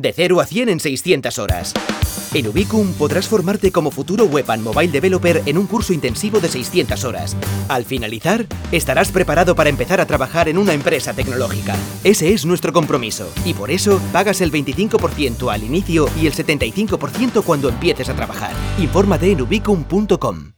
De 0 a 100 en 600 horas. En Ubicum podrás formarte como futuro web and mobile developer en un curso intensivo de 600 horas. Al finalizar, estarás preparado para empezar a trabajar en una empresa tecnológica. Ese es nuestro compromiso y por eso pagas el 25% al inicio y el 75% cuando empieces a trabajar. Infórmate en ubicum.com.